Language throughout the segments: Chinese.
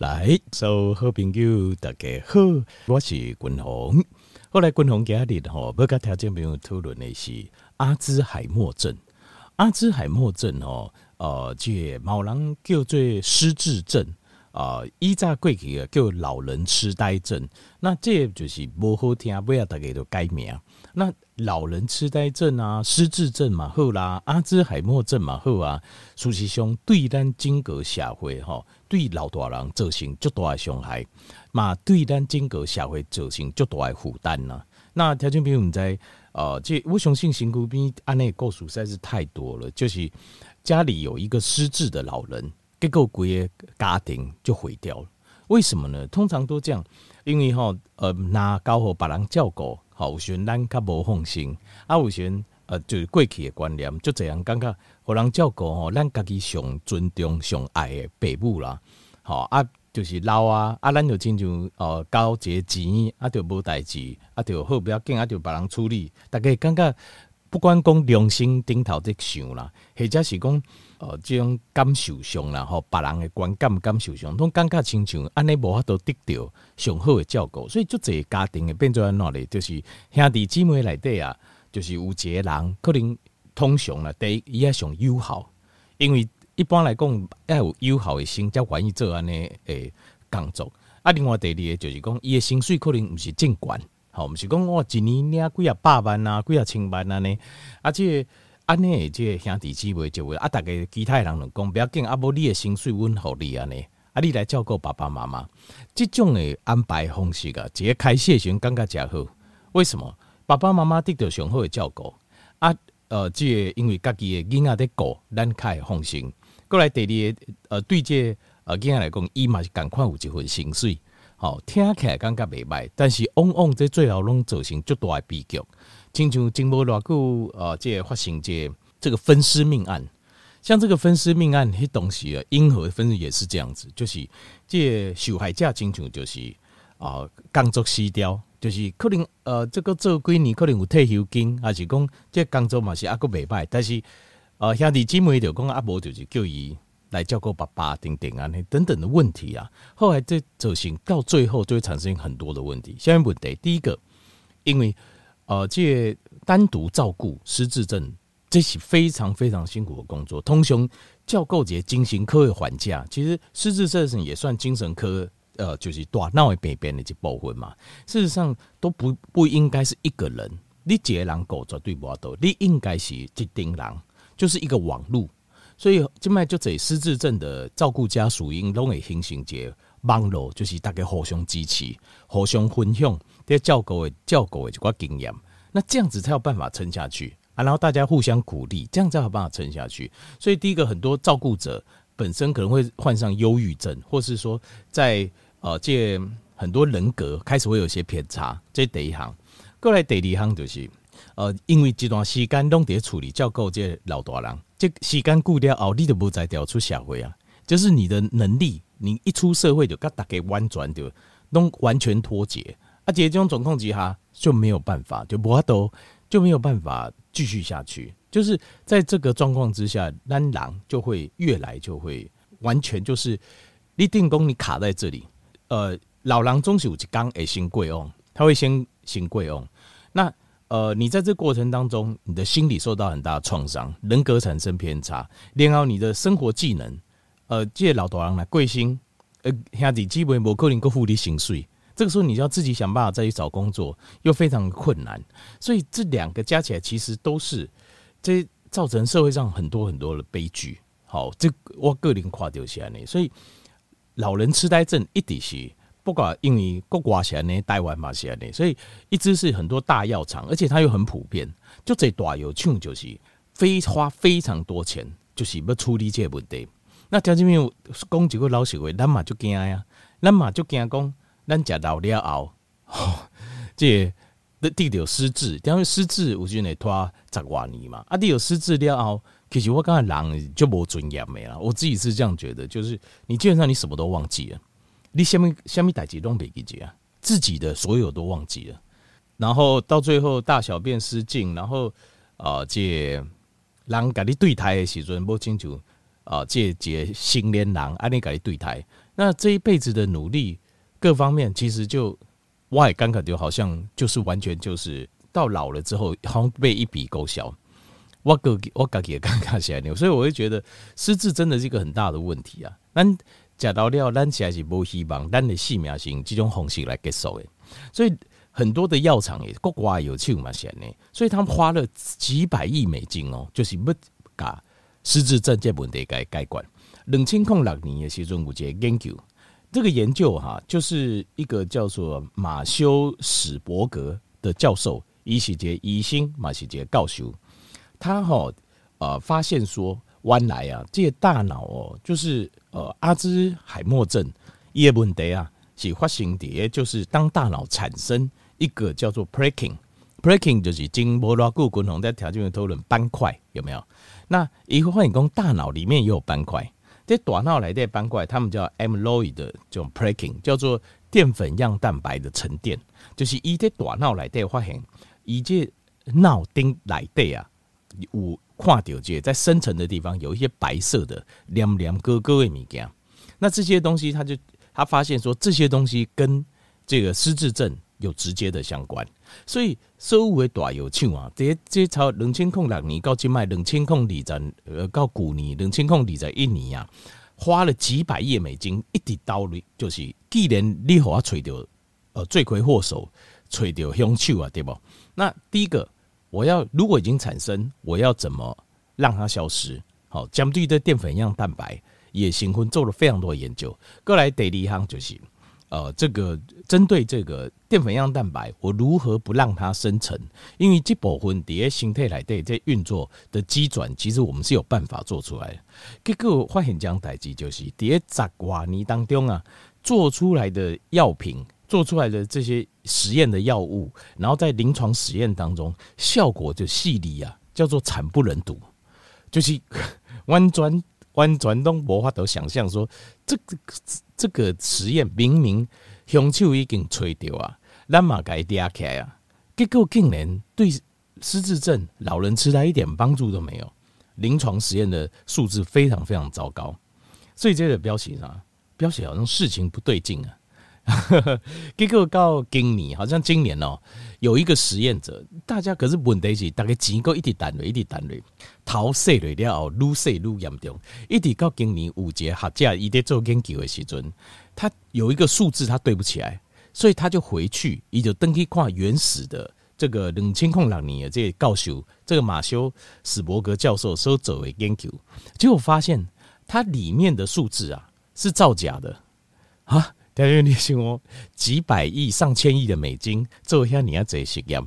来，所有好朋友大家好，我是君鸿。后来君鸿今日吼，要跟听众朋友讨论的是阿兹海默症。阿兹海默症哦，呃，这某人叫做失智症啊，以前过去啊叫老人痴呆症。那这就是不好听，不要大家都改名。那老人痴呆症啊，失智症嘛好啦，阿兹海默症嘛好啊。事实上，对咱整个社会吼，对老大人造成较大的伤害，嘛对咱整个社会造成较大的负担呐。那条件比我们在呃，这我相信身边案例故事实在是太多了，就是家里有一个失智的老人，结果规个家庭就毁掉了。为什么呢？通常都这样，因为吼呃，拿高和别人照顾。吼，有时阵咱较无放心，啊，有时阵呃，就是过去的观念，就这样感觉，互人照顾吼，咱家己上尊重、上爱的爸母啦。吼啊，就是老啊，啊，咱就亲像哦，交一个钱啊，就无代志，啊，就好不要紧，啊，就别人处理。逐个感觉不管讲良心顶头在想啦，或者是讲呃，这种感受上啦，吼，别人的观感感受上，拢感觉亲像安尼无法度得到上好的照顾，所以就这家庭会变做安怎哩？就是兄弟姊妹内底啊，就是有一个人可能通常啦，第一伊也上友好，因为一般来讲要有友好的心，才愿意做安尼诶工作。啊，另外第二个就是讲伊的薪水可能毋是正管，吼，毋是讲我一年领几啊百万啊，几啊千万安尼，啊，这安尼这兄弟姊妹就会啊，大家其他人拢讲不要紧，啊，无你的薪水阮互你安尼。啊！你来照顾爸爸妈妈，这种的安排方式啊，一个开谢时阵感觉真好。为什么？爸爸妈妈得到上好的照顾啊？呃，这个、因为家己的囡仔在顾，咱较会放心。过来第二个，呃，对这个、呃囡仔来讲，伊嘛是赶快有一份薪水，好、哦、听起来感觉袂歹。但是往往在最后拢造成足大的悲剧。亲像前无偌久，呃，这个、发生这个、这个分尸命案。像这个分尸命案，迄东西啊，因何分也是这样子，就是这受害者亲像就是啊，工作辞掉，就是可能呃，这个做几年可能有退休金，还是讲这工作嘛是还阁袂歹，但是呃兄弟姊妹就讲啊，无就是叫伊来照顾爸爸等等啊，那等等的问题啊，后来这走行到最后就会产生很多的问题。下面问题，第一个，因为呃，这单独照顾失智症。这是非常非常辛苦的工作。通常照顾这精神科的患者，其实失智症也算精神科，呃，就是大脑的病变的一部分嘛。事实上都不不应该是一个人，你一个人顾绝对无多，你应该是一群人，就是一个网络。所以这卖就这失智症的照顾家属应拢会形成一个网络，就是大家互相支持、互相分享这照顾的照顾的一个经验，那这样子才有办法撑下去啊。然后大家互相鼓励，这样才有办法撑下去。所以第一个，很多照顾者本身可能会患上忧郁症，或是说在呃这很多人格开始会有些偏差。这第一行，过来第二行就是呃，因为这段时间都得处理照顾这老大人，这时间过了后，你就不再调出社会啊，就是你的能力，你一出社会就跟大家完全就拢完全脱节，而且这种状况之下就没有办法，就不都就没有办法。继续下去，就是在这个状况之下，咱人就会越来就会完全就是你定功，你卡在这里。呃，老人总是有一天会先过往，他会先先过往。那呃，你在这过程当中，你的心理受到很大的创伤，人格产生偏差，然后你的生活技能，呃，借老大人来贵心，呃，兄弟基本无可能够付你薪水。这个时候，你就要自己想办法再去找工作，又非常困难，所以这两个加起来，其实都是这造成社会上很多很多的悲剧。好，这我个人夸掉起来呢，所以老人痴呆症一定是不管因为国外起来呢，台湾嘛起来呢，所以一直是很多大药厂，而且它又很普遍，就这大药厂就是非花非常多钱，就是要处理这个问题。那条件没有讲几个老实话，咱嘛就惊呀，咱嘛就惊讲。咱食老了后，这个弟弟有失智，因为失智有时会拖十外年嘛。啊，你有失智了后，其实我感觉人就无尊严没了。我自己是这样觉得，就是你基本上你什么都忘记了，你什么什么代志都没记住啊，自己的所有都忘记了，然后到最后大小便失禁，然后啊，这人跟你对台的时阵，不清楚啊，这这成年人安尼跟你对台。那这一辈子的努力，各方面其实就我也感觉就好像就是完全就是到老了之后，好像被一笔勾销。我个我自己也感觉起来，所以我会觉得失智真的是一个很大的问题啊。咱食到了，咱起来是无希望，咱的性命是用这种方式来结束的。所以很多的药厂也国外有钱嘛，现呢，所以他们花了几百亿美金哦，就是要把失智症这问题给解决。两千零六年的时候有一个研究，这个研究哈，就是一个叫做马修史伯格的教授，伊是一个医生，嘛是一个教授，他哈呃发现说，原来啊，这个大脑哦，就是呃阿兹海默症伊个问题啊，是发生的，就是当大脑产生一个叫做 plaque，plaque 就是经波拉固共同在条件的讨论斑块有没有？那以后发现讲大脑里面也有斑块。这大脑来的斑块，他们叫 amyloid 这种 plaque，叫做淀粉样蛋白的沉淀，就是伊在大脑来的发现，伊这脑顶来的啊，有看到这在深层的地方有一些白色的黏黏疙疙的物件，那这些东西他就他发现说，这些东西跟这个失智症有直接的相关。所以，所有的大药厂啊，这这超两千零六年到今麦两千零二十呃到旧年两千零二十一年啊，花了几百亿美金一直到位，就是既然你和我找到呃罪魁祸首，找到凶手啊，对不？那第一个，我要如果已经产生，我要怎么让它消失？好，针对的淀粉样蛋白也新婚做了非常多研究。过来第二项就是。呃，这个针对这个淀粉样蛋白，我如何不让它生成？因为这部分在身体来对这运作的机转，其实我们是有办法做出来的。结果发现这样代志就是在十多年当中啊，做出来的药品，做出来的这些实验的药物，然后在临床实验当中，效果就细腻啊，叫做惨不忍睹，就是 弯转。完全都无法都想象说，这个这个实验明明凶手已经吹掉啊，咱嘛该抓起来啊，结果竟然对失智症老人痴呆一点帮助都没有，临床实验的数字非常非常糟糕，所以这个标题上标题好像事情不对劲啊。结果到今年，好像今年哦、有一个实验者，大家可是问题是，大概钱够一直单位一直单位，头洗了了后，愈洗愈严重，一直到今年五节学者伊在做研究的时阵，他有一个数字他对不起来，所以他就回去，伊就登去看原始的这个两千零两年的这个教授，这个马修史伯格教授所做的研究，结果发现它里面的数字啊是造假的啊。但是你想哦，几百亿、上千亿的美金做一下你要这实验，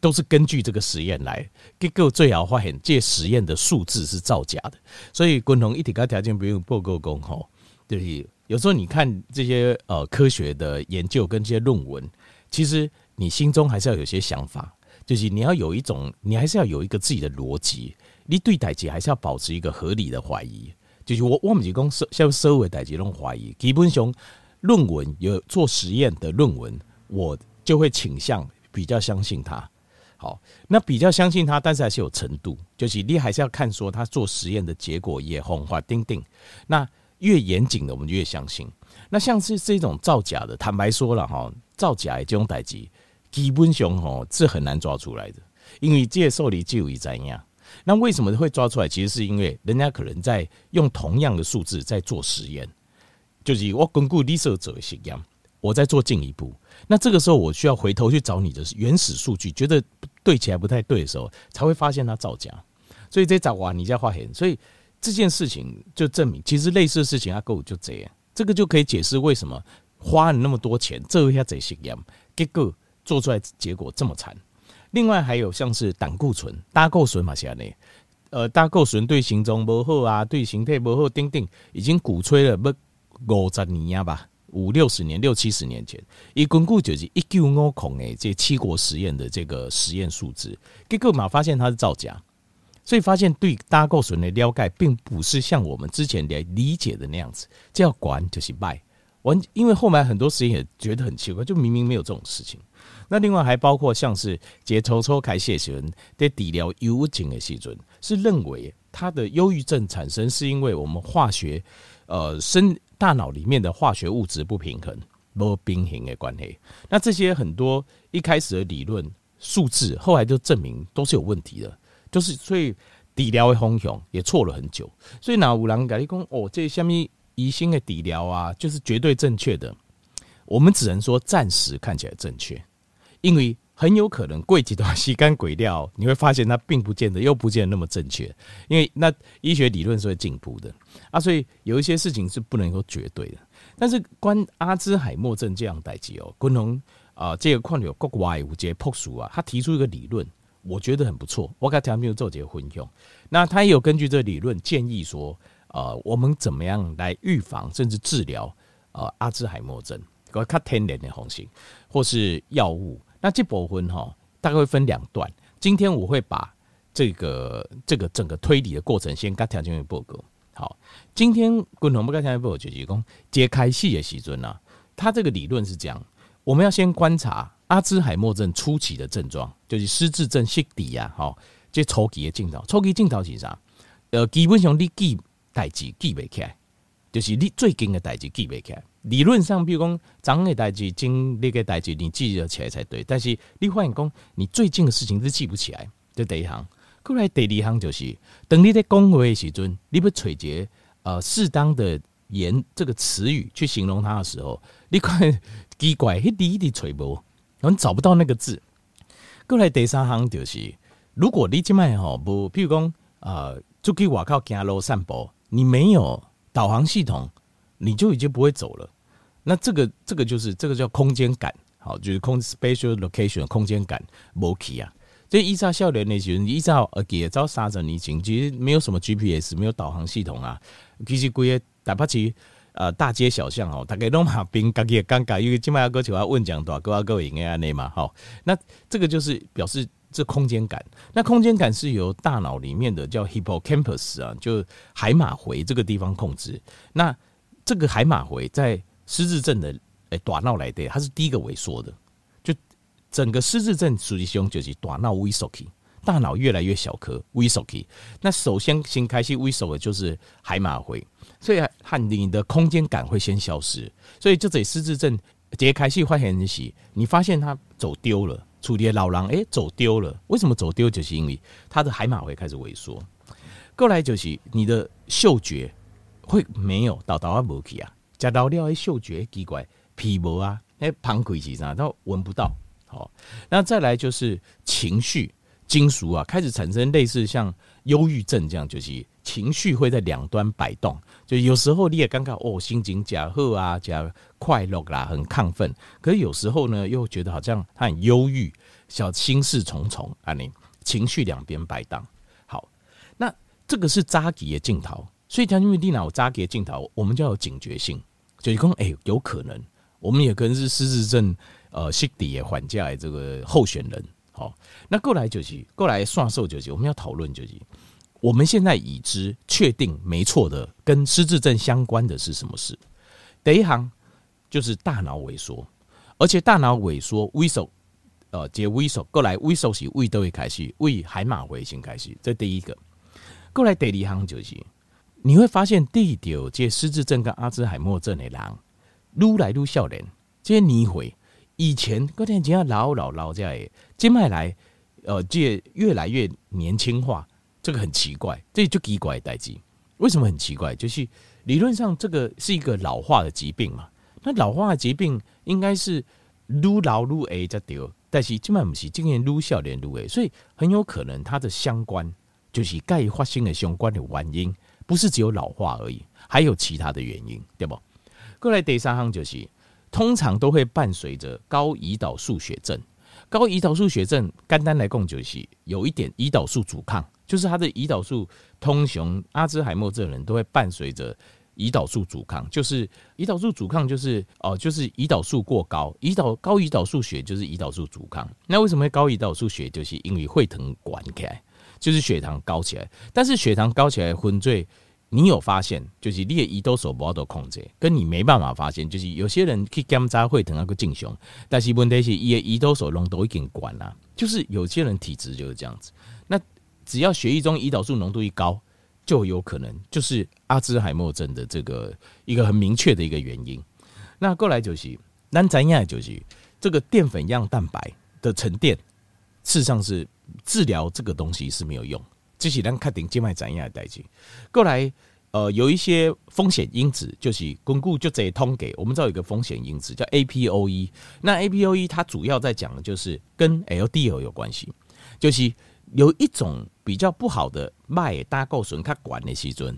都是根据这个实验来。结果最后发现，这实验的数字是造假的。所以，共同一体高条件不用报告工吼，就是有时候你看这些呃科学的研究跟这些论文，其实你心中还是要有些想法，就是你要有一种，你还是要有一个自己的逻辑，你对代志还是要保持一个合理的怀疑。就是我我们是讲社像社会代志那种怀疑，基本上。论文有做实验的论文，我就会倾向比较相信他。好，那比较相信他，但是还是有程度，就是你还是要看说他做实验的结果也红花钉钉。那越严谨的，我们就越相信。那像是这种造假的，坦白说了哈，造假的这种代级，基本上哈是很难抓出来的，因为接受你就已怎样。那为什么会抓出来？其实是因为人家可能在用同样的数字在做实验。就是我根据历史者的实验，我在做进一步。那这个时候，我需要回头去找你的原始数据，觉得对起来不太对的时候，才会发现它造假。所以这找哇，你在发现，所以这件事情就证明，其实类似的事情啊，够就这样。这个就可以解释为什么花了那么多钱做一下这实验，结果做出来结果这么惨。另外还有像是胆固醇、胆固醇嘛，现在，呃，胆固醇对心脏不好啊，对形态不好，等等已经鼓吹了不。五十年吧，五六十年、六七十年前，一根据就是一九五孔诶，这七国实验的这个实验数字，结果嘛发现它是造假，所以发现对胆固醇的了解并不是像我们之前的理解的那样子，这要管就是败完，因为后来很多实验也觉得很奇怪，就明明没有这种事情。那另外还包括像是解抽抽开谢旋在治疗忧郁症的时阵，是认为他的忧郁症产生是因为我们化学呃生。大脑里面的化学物质不平衡，没平衡的关系。那这些很多一开始的理论数字，后来就证明都是有问题的，就是所以底疗的方向也错了很久。所以那有人跟你讲哦，这什么疑心的底疗啊，就是绝对正确的。我们只能说暂时看起来正确，因为很有可能过几段吸干鬼料，你会发现它并不见得又不见得那么正确，因为那医学理论是会进步的啊，所以有一些事情是不能够绝对的。但是关阿兹海默症这样代际哦，昆龙啊，这个矿有国外五节朴素啊，他提出一个理论，我觉得很不错，我给他没有做结婚用。那他也有根据这个理论建议说，呃，我们怎么样来预防甚至治疗呃阿兹海默症？个较天然的方式，或是药物，那这部分哈，大概会分两段。今天我会把这个这个整个推理的过程先跟条件报告。好，今天共同不跟条件报告就是讲揭开戏的时阵啊，他这个理论是这样：我们要先观察阿兹海默症初期的症状，就是失智症识底啊，好，这初期的镜头，初期镜头是啥？呃，基本上你记代志记不起来，就是你最近的代志记不起来。理论上，比如讲，长的代志、经历的代志，你记得起来才对。但是你发现讲，你最近的事情是记不起来。这第一行，过来第二行就是，等你在讲话的时阵，你不采擷呃适当的言这个词语去形容它的时候，你看奇怪，一滴一滴吹波，然后找不到那个字。过来第三行就是，如果你今麦吼不，譬如讲呃，出去外口走路散步，你没有导航系统，你就已经不会走了。那这个这个就是这个叫空间感，好，就是空 spatial location 空间感没去啊。这依照少年的时候，依照呃，也照三十年前，其实没有什么 GPS，没有导航系统啊。其实规个台北市呃大街小巷哦，大概拢嘛边家己也尴尬，因为今麦要过去要问讲多，各啊各位应该安内嘛，好。那这个就是表示这空间感。那空间感是由大脑里面的叫 hippocampus 啊，就海马回这个地方控制。那这个海马回在失智症的诶，大脑来的，它是第一个萎缩的。就整个失智症属于凶就是大脑萎缩，大脑越来越小颗，萎缩。那首先先开始萎缩的就是海马回，所以和你的空间感会先消失。所以这在失智症揭开始发现的是，你发现他走丢了，处理老狼诶，走丢了。为什么走丢？就是因为他的海马回开始萎缩。过来就是你的嗅觉会没有到到啊无去啊。加到料，嗅觉奇怪，皮膜啊，哎，旁亏其实都闻不到。好，那再来就是情绪、金属啊，开始产生类似像忧郁症这样，就是情绪会在两端摆动。就有时候你也尴尬哦，心情假贺啊，假快乐啦，很亢奋。可是有时候呢，又觉得好像他很忧郁，小心事重重啊，你情绪两边摆荡。好，那这个是早期的镜头，所以讲因为电脑早期的镜头，我们就要有警觉性。就是讲，哎，有可能，我们也可能是失智症呃，识底也缓解这个候选人。好，那过来就是过来算数就是，我们要讨论就是，我们现在已知确定没错的，跟失智症相关的是什么事？第一行就是大脑萎缩，而且大脑萎缩，萎缩，呃，这萎缩过来萎缩是胃都会开始，胃海马回先开始，这第一个。过来第二行就是。你会发现，第九届失智症跟阿兹海默症的人，撸来愈少年，这些年会以前嗰天只要老老老这样，接下来呃，这越来越年轻化，这个很奇怪，这就奇怪的代志。为什么很奇怪？就是理论上这个是一个老化的疾病嘛，那老化的疾病应该是撸老撸诶才对，但是基本不是，今年愈少年愈矮，所以很有可能它的相关就是该发生的相关的原因。不是只有老化而已，还有其他的原因，对不？过来第三行就是，通常都会伴随着高胰岛素血症。高胰岛素血症，肝单来供就是有一点胰岛素阻抗，就是他的胰岛素通雄阿兹海默症人都会伴随着胰岛素阻抗，就是胰岛素阻抗就是哦，就是胰岛素过高，胰岛高胰岛素血就是胰岛素阻抗。那为什么会高胰岛素血？就是因为会疼管开。就是血糖高起来，但是血糖高起来昏醉，你有发现？就是你的胰岛素不都控制，跟你没办法发现。就是有些人去检查会疼那个正常，但是问题是伊的胰岛素浓度已经关了。就是有些人体质就是这样子。那只要血液中胰岛素浓度一高，就有可能就是阿兹海默症的这个一个很明确的一个原因。那过来就是，那咱样就是这个淀粉样蛋白的沉淀，事实上是治疗这个东西是没有用。这是咱确定静脉怎样的代志。过来，呃，有一些风险因子，就是巩固就这通给我们知道有一个风险因子叫 APOE。那 APOE 它主要在讲的就是跟 LDL 有关系，就是有一种比较不好的脉搭构损它管的细菌，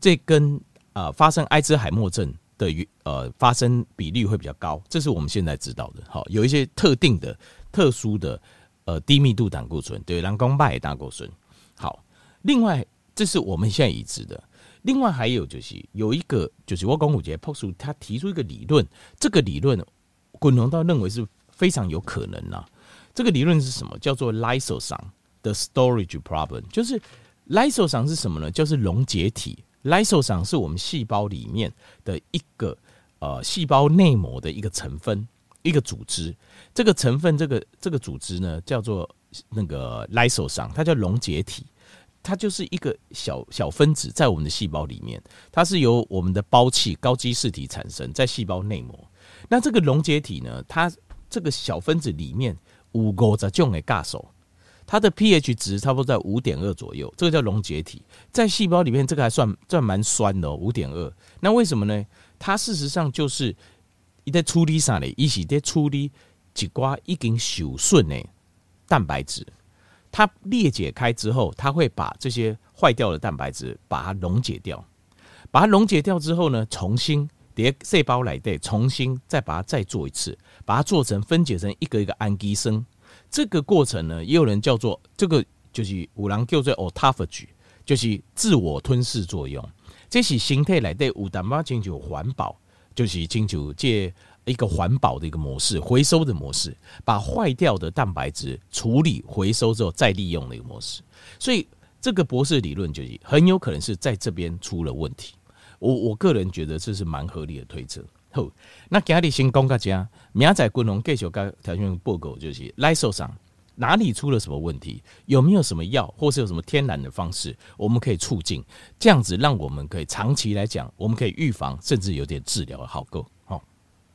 这跟呃发生阿兹海默症的呃发生比率会比较高，这是我们现在知道的。好，有一些特定的、特殊的呃低密度胆固醇，对，人工脉胆固醇。好，另外这是我们现在已知的。另外还有就是有一个，就是我讲五节 POX 他提出一个理论，这个理论滚龙道认为是非常有可能呐。这个理论是什么？叫做 Lysosome 的 storage problem，就是 Lysosome 是什么呢？就是溶解体。Lysosome 是我们细胞里面的一个呃细胞内膜的一个成分，一个组织。这个成分，这个这个组织呢，叫做。那个 Lysosome 它叫溶解体，它就是一个小小分子在我们的细胞里面，它是由我们的胞器高基质体产生在细胞内膜。那这个溶解体呢，它这个小分子里面五个在种的尬手，它的 pH 值差不多在五点二左右，这个叫溶解体。在细胞里面，这个还算算蛮酸的，五点二。那为什么呢？它事实上就是伊在处理啥呢？伊是在处理一寡已经受损的。蛋白质，它裂解开之后，它会把这些坏掉的蛋白质把它溶解掉，把它溶解掉之后呢，重新叠细胞来对，重新再把它再做一次，把它做成分解成一个一个氨基酸。这个过程呢，也有人叫做这个就是五郎叫做 autophagy，就是自我吞噬作用。这是形态来对五蛋白进行环保，就是进行借。一个环保的一个模式，回收的模式，把坏掉的蛋白质处理回收之后再利用的一个模式。所以这个博士理论就是很有可能是在这边出了问题。我我个人觉得这是蛮合理的推测。好，那今日先讲到这，明仔滚龙继续跟条件报告，就是来受伤哪里出了什么问题，有没有什么药，或是有什么天然的方式，我们可以促进这样子，让我们可以长期来讲，我们可以预防，甚至有点治疗的好够。